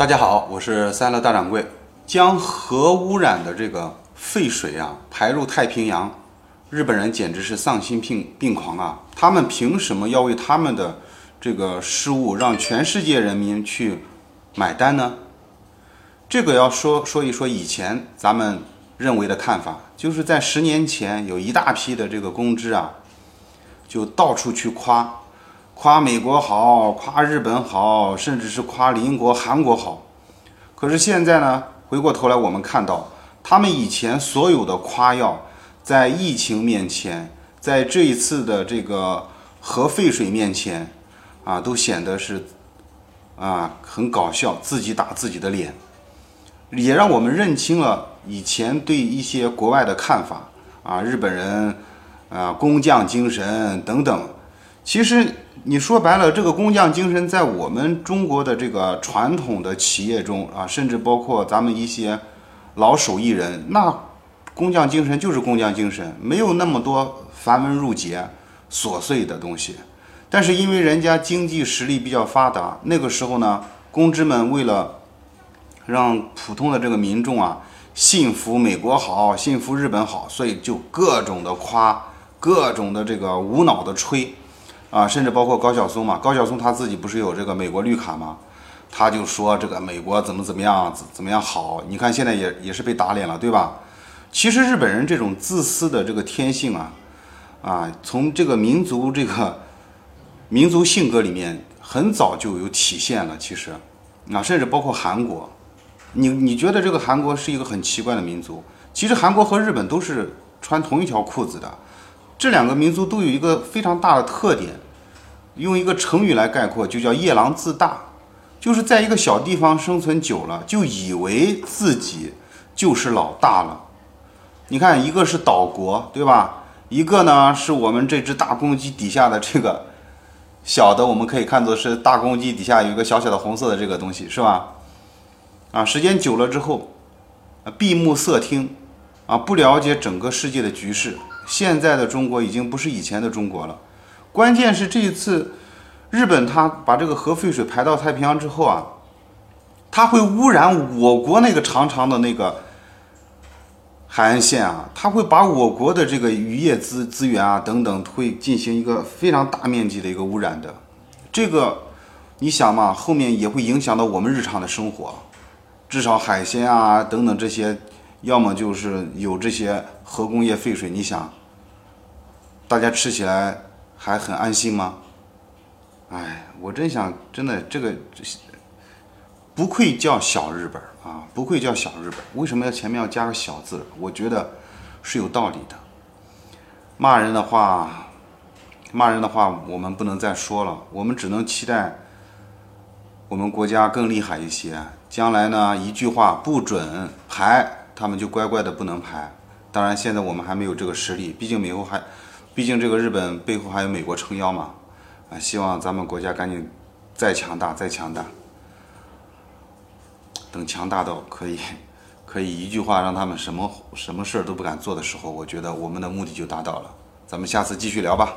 大家好，我是三乐大掌柜。将核污染的这个废水啊排入太平洋，日本人简直是丧心病病狂啊！他们凭什么要为他们的这个失误让全世界人民去买单呢？这个要说说一说以前咱们认为的看法，就是在十年前有一大批的这个公知啊，就到处去夸。夸美国好，夸日本好，甚至是夸邻国韩国好。可是现在呢，回过头来我们看到，他们以前所有的夸耀，在疫情面前，在这一次的这个核废水面前，啊，都显得是啊很搞笑，自己打自己的脸，也让我们认清了以前对一些国外的看法啊，日本人啊工匠精神等等。其实你说白了，这个工匠精神在我们中国的这个传统的企业中啊，甚至包括咱们一些老手艺人，那工匠精神就是工匠精神，没有那么多繁文缛节、琐碎的东西。但是因为人家经济实力比较发达，那个时候呢，公知们为了让普通的这个民众啊信服美国好、信服日本好，所以就各种的夸，各种的这个无脑的吹。啊，甚至包括高晓松嘛，高晓松他自己不是有这个美国绿卡吗？他就说这个美国怎么怎么样，怎么样好？你看现在也也是被打脸了，对吧？其实日本人这种自私的这个天性啊，啊，从这个民族这个民族性格里面很早就有体现了。其实，啊，甚至包括韩国，你你觉得这个韩国是一个很奇怪的民族？其实韩国和日本都是穿同一条裤子的。这两个民族都有一个非常大的特点，用一个成语来概括，就叫夜郎自大，就是在一个小地方生存久了，就以为自己就是老大了。你看，一个是岛国，对吧？一个呢是我们这只大公鸡底下的这个小的，我们可以看作是大公鸡底下有一个小小的红色的这个东西，是吧？啊，时间久了之后，闭目塞听，啊，不了解整个世界的局势。现在的中国已经不是以前的中国了，关键是这一次日本它把这个核废水排到太平洋之后啊，它会污染我国那个长长的那个海岸线啊，它会把我国的这个渔业资资源啊等等会进行一个非常大面积的一个污染的，这个你想嘛，后面也会影响到我们日常的生活，至少海鲜啊等等这些，要么就是有这些核工业废水，你想。大家吃起来还很安心吗？哎，我真想，真的这个不愧叫小日本啊，不愧叫小日本。为什么要前面要加个小字？我觉得是有道理的。骂人的话，骂人的话，我们不能再说了，我们只能期待我们国家更厉害一些。将来呢，一句话不准排，他们就乖乖的不能排。当然，现在我们还没有这个实力，毕竟美后还。毕竟这个日本背后还有美国撑腰嘛，啊，希望咱们国家赶紧再强大再强大，等强大到可以 可以一句话让他们什么什么事儿都不敢做的时候，我觉得我们的目的就达到了。咱们下次继续聊吧。